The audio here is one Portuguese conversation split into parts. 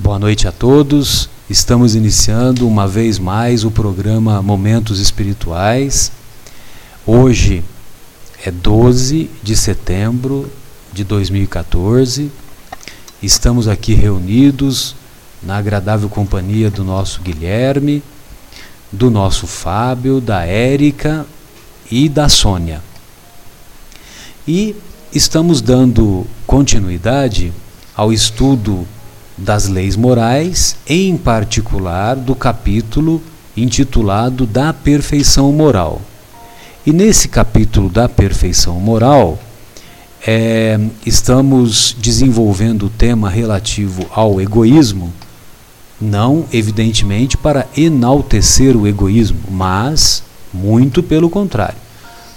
Boa noite a todos. Estamos iniciando uma vez mais o programa Momentos Espirituais. Hoje é 12 de setembro de 2014. Estamos aqui reunidos na agradável companhia do nosso Guilherme, do nosso Fábio, da Érica e da Sônia. E estamos dando continuidade ao estudo das leis morais, em particular do capítulo intitulado Da Perfeição Moral. E nesse capítulo da perfeição moral, é, estamos desenvolvendo o tema relativo ao egoísmo, não evidentemente para enaltecer o egoísmo, mas muito pelo contrário,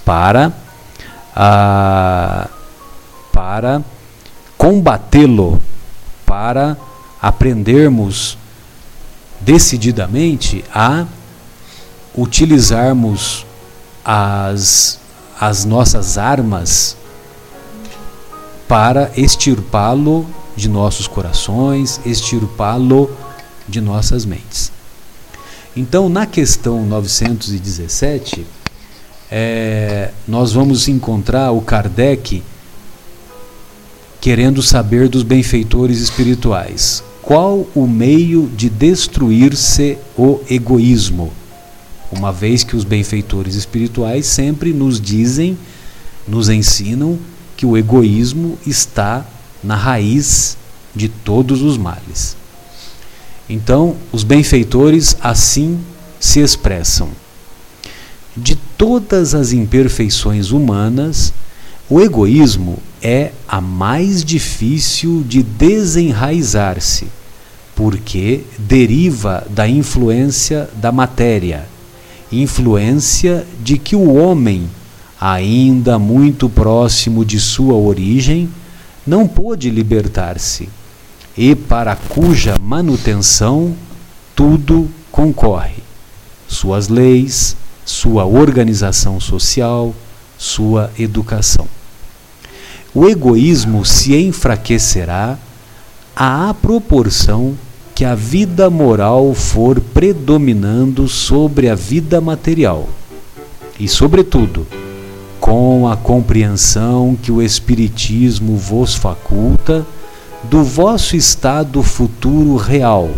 para, para combatê-lo, para aprendermos decididamente a utilizarmos as, as nossas armas para extirpá-lo de nossos corações, extirpá-lo de nossas mentes. Então, na questão 917, é, nós vamos encontrar o Kardec querendo saber dos benfeitores espirituais. Qual o meio de destruir-se o egoísmo? Uma vez que os benfeitores espirituais sempre nos dizem, nos ensinam que o egoísmo está na raiz de todos os males. Então, os benfeitores assim se expressam. De todas as imperfeições humanas, o egoísmo é a mais difícil de desenraizar-se, porque deriva da influência da matéria, influência de que o homem, ainda muito próximo de sua origem, não pôde libertar-se, e para cuja manutenção tudo concorre: suas leis, sua organização social, sua educação. O egoísmo se enfraquecerá à proporção que a vida moral for predominando sobre a vida material. E, sobretudo, com a compreensão que o Espiritismo vos faculta do vosso estado futuro real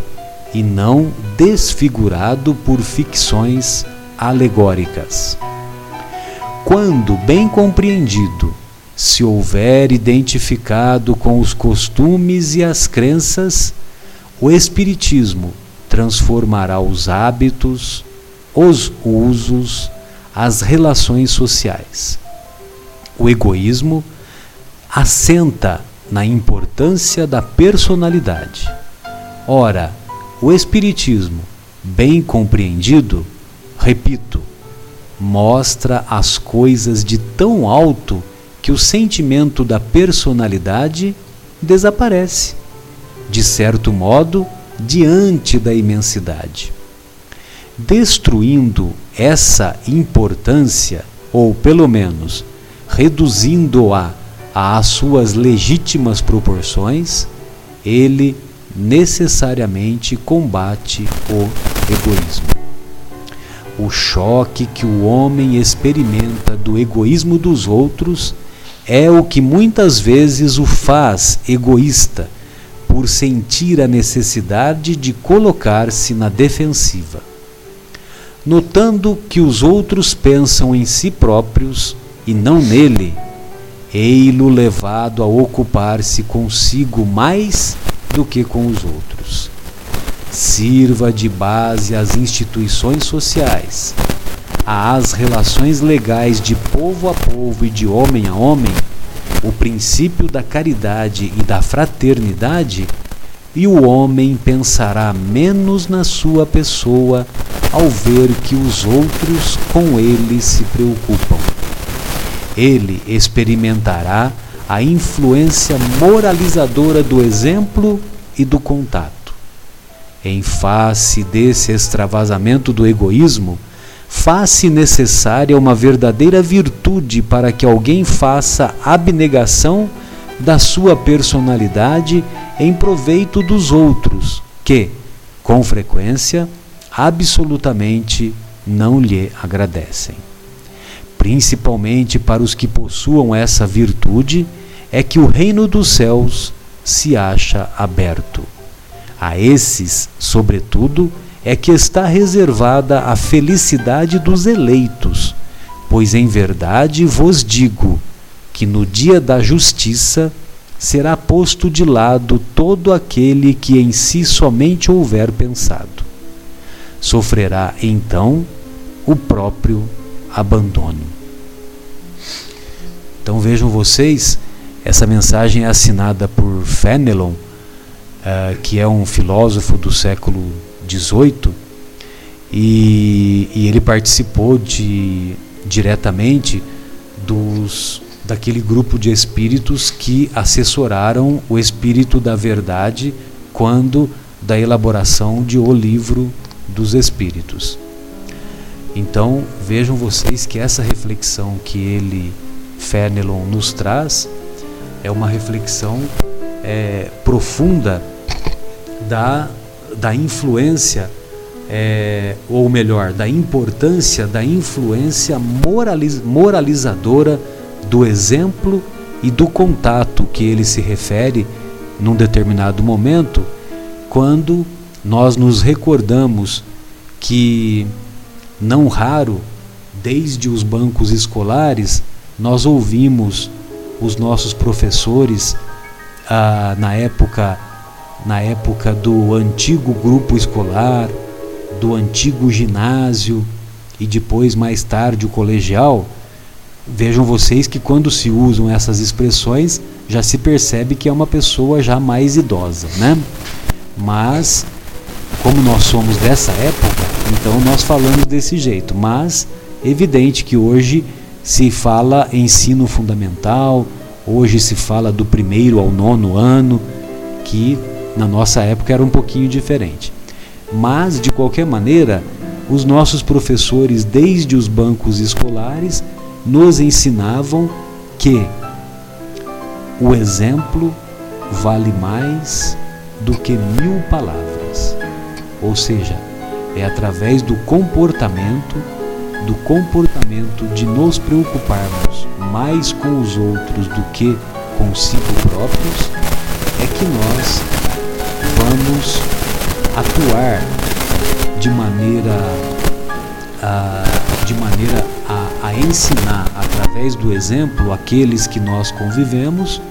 e não desfigurado por ficções alegóricas. Quando bem compreendido, se houver identificado com os costumes e as crenças, o Espiritismo transformará os hábitos, os usos, as relações sociais. O egoísmo assenta na importância da personalidade. Ora, o Espiritismo, bem compreendido, repito, mostra as coisas de tão alto que o sentimento da personalidade desaparece, de certo modo, diante da imensidade. Destruindo essa importância, ou pelo menos reduzindo-a às suas legítimas proporções, ele necessariamente combate o egoísmo. O choque que o homem experimenta do egoísmo dos outros é o que muitas vezes o faz egoísta, por sentir a necessidade de colocar-se na defensiva. Notando que os outros pensam em si próprios e não nele, ei-lo levado a ocupar-se consigo mais do que com os outros. Sirva de base às instituições sociais, às relações legais de povo a povo e de homem a homem, o princípio da caridade e da fraternidade, e o homem pensará menos na sua pessoa ao ver que os outros com ele se preocupam. Ele experimentará a influência moralizadora do exemplo e do contato. Em face desse extravasamento do egoísmo, faz-se necessária uma verdadeira virtude para que alguém faça abnegação da sua personalidade em proveito dos outros, que, com frequência, absolutamente não lhe agradecem. Principalmente para os que possuam essa virtude, é que o reino dos céus se acha aberto. A esses, sobretudo, é que está reservada a felicidade dos eleitos, pois em verdade vos digo que no dia da justiça será posto de lado todo aquele que em si somente houver pensado. Sofrerá então o próprio abandono. Então vejam vocês, essa mensagem é assinada por Fenelon, uh, que é um filósofo do século XVIII, e, e ele participou de, diretamente dos daquele grupo de espíritos que assessoraram o espírito da verdade quando da elaboração de O Livro dos Espíritos. Então, vejam vocês que essa reflexão que ele, Fenelon, nos traz é uma reflexão é, profunda da, da influência, é, ou melhor, da importância da influência moraliz, moralizadora do exemplo e do contato que ele se refere num determinado momento, quando nós nos recordamos que, não raro, desde os bancos escolares, nós ouvimos os nossos professores ah, na época na época do antigo grupo escolar, do antigo ginásio e depois mais tarde o colegial, Vejam vocês que quando se usam essas expressões, já se percebe que é uma pessoa já mais idosa, né? Mas como nós somos dessa época, então nós falamos desse jeito, mas evidente que hoje se fala ensino fundamental, hoje se fala do primeiro ao nono ano, que na nossa época era um pouquinho diferente. Mas de qualquer maneira, os nossos professores desde os bancos escolares nos ensinavam que o exemplo vale mais do que mil palavras. Ou seja, é através do comportamento, do comportamento de nos preocuparmos mais com os outros do que consigo próprios, é que nós vamos atuar de maneira, uh, de maneira a, a ensinar através do exemplo aqueles que nós convivemos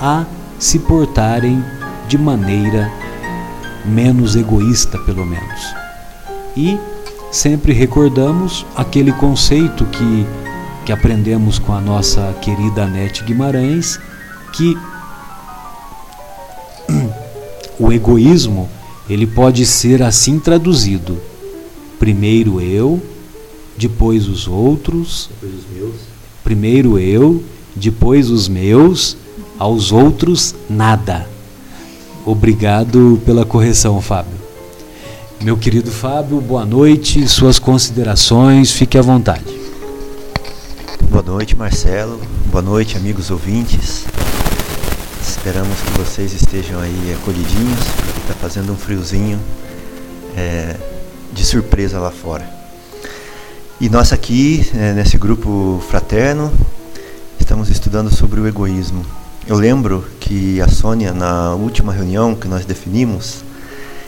a se portarem de maneira menos egoísta, pelo menos. E sempre recordamos aquele conceito que, que aprendemos com a nossa querida Anete Guimarães, que o egoísmo ele pode ser assim traduzido: primeiro eu, depois os outros, depois os meus. primeiro eu, depois os meus, aos outros nada. Obrigado pela correção, Fábio. Meu querido Fábio, boa noite, suas considerações, fique à vontade. Boa noite, Marcelo. Boa noite, amigos ouvintes. Esperamos que vocês estejam aí acolhidinhos, porque está fazendo um friozinho é, de surpresa lá fora. E nós aqui, é, nesse grupo fraterno, estamos estudando sobre o egoísmo. Eu lembro que a Sônia, na última reunião que nós definimos,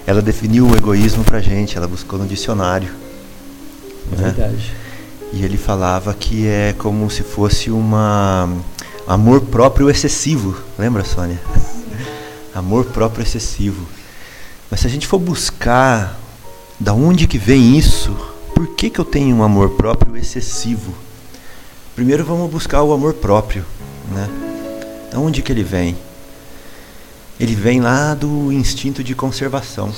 ela definiu o egoísmo para gente, ela buscou no dicionário. É né? verdade. E ele falava que é como se fosse uma amor próprio excessivo. Lembra, Sônia? amor próprio excessivo. Mas se a gente for buscar da onde que vem isso, por que, que eu tenho um amor próprio excessivo? Primeiro vamos buscar o amor próprio, né? Da onde que ele vem? Ele vem lá do instinto de conservação.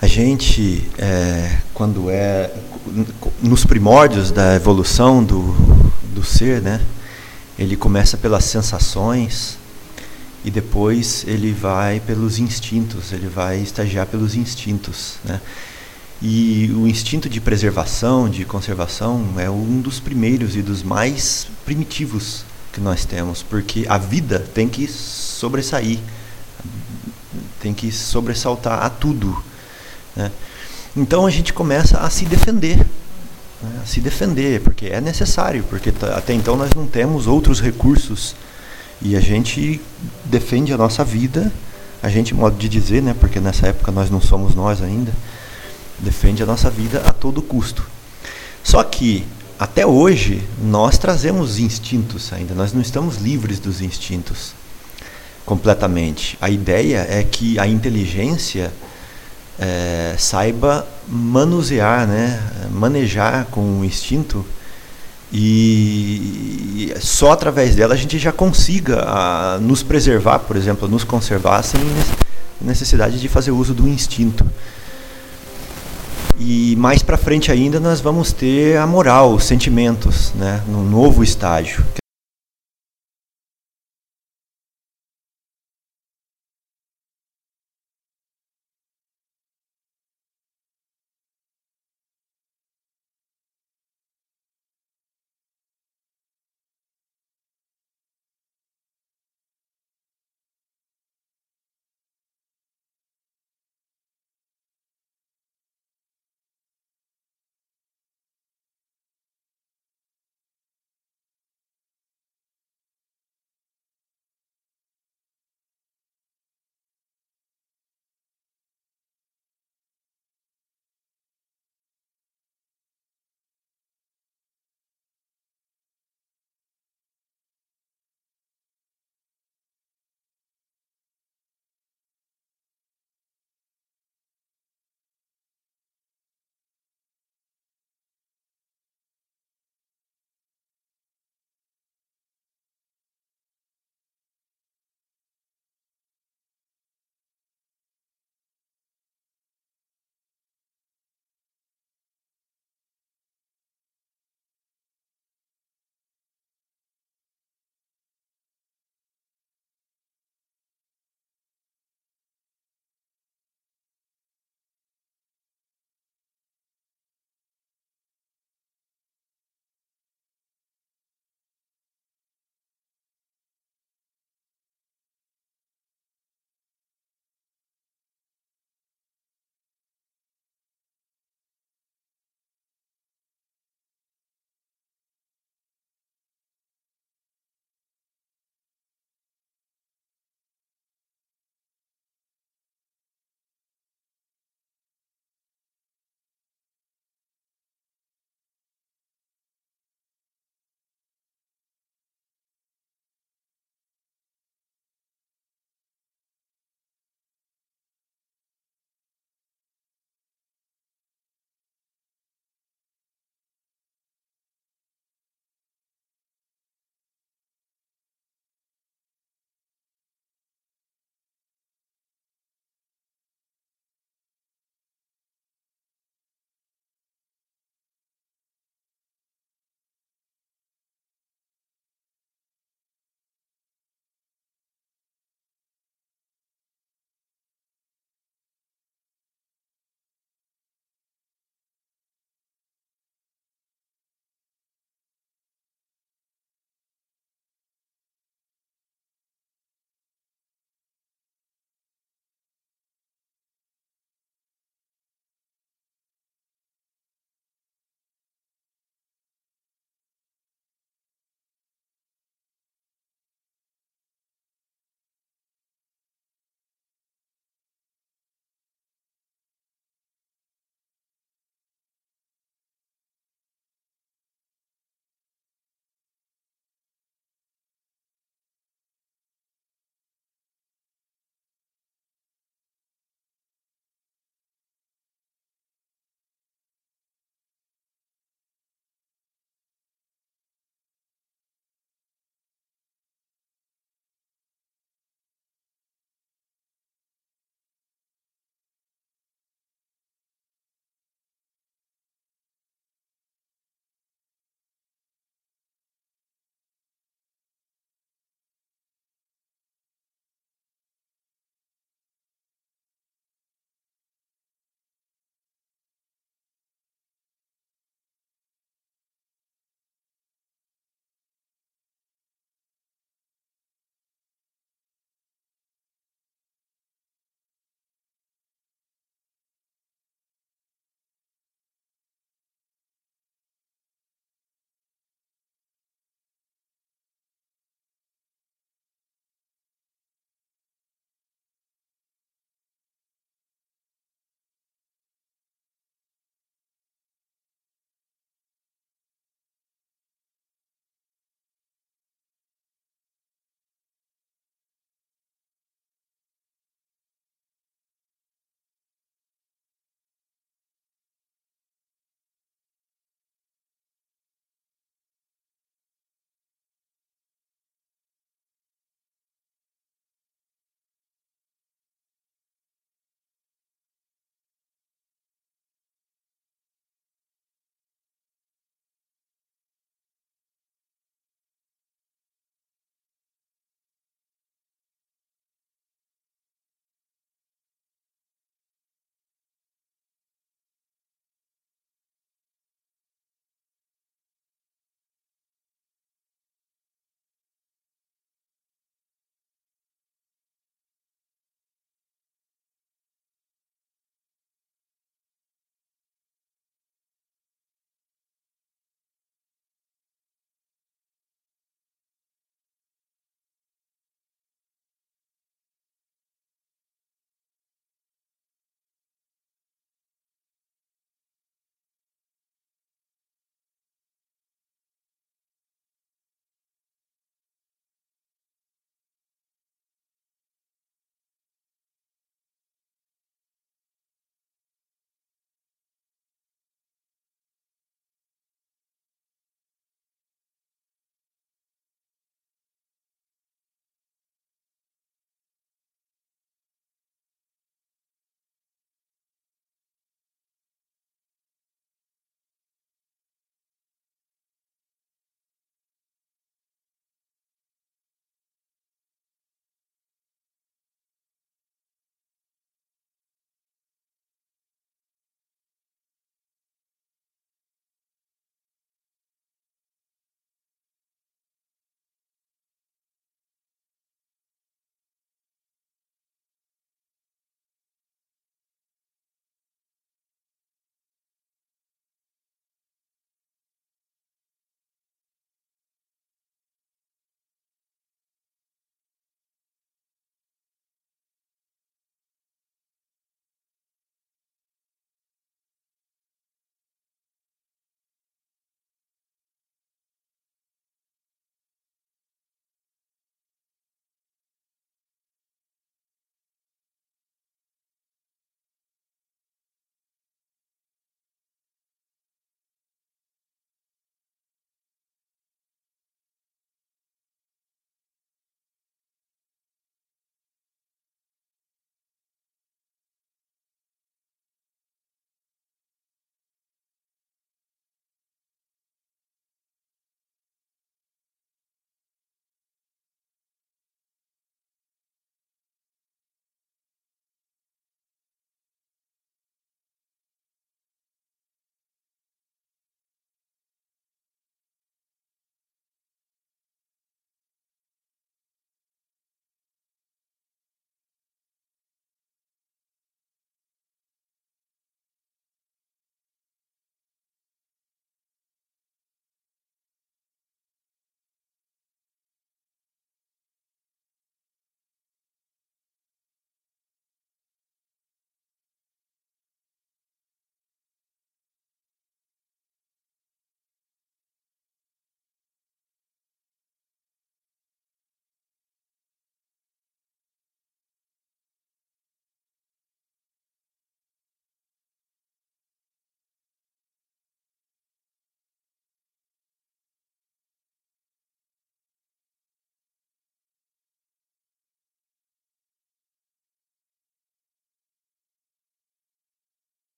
A gente, é, quando é nos primórdios da evolução do, do ser, né? Ele começa pelas sensações e depois ele vai pelos instintos, ele vai estagiar pelos instintos, né? E o instinto de preservação, de conservação, é um dos primeiros e dos mais primitivos que nós temos, porque a vida tem que sobressair, tem que sobressaltar a tudo. Né? Então a gente começa a se defender, né? se defender, porque é necessário, porque até então nós não temos outros recursos e a gente defende a nossa vida, a gente modo de dizer, né? Porque nessa época nós não somos nós ainda, defende a nossa vida a todo custo. Só que até hoje nós trazemos instintos ainda, nós não estamos livres dos instintos completamente. A ideia é que a inteligência é, saiba manusear, né, manejar com o instinto e só através dela a gente já consiga a, nos preservar, por exemplo, nos conservar sem necessidade de fazer uso do instinto. E mais para frente ainda nós vamos ter a moral, os sentimentos, né, no novo estágio.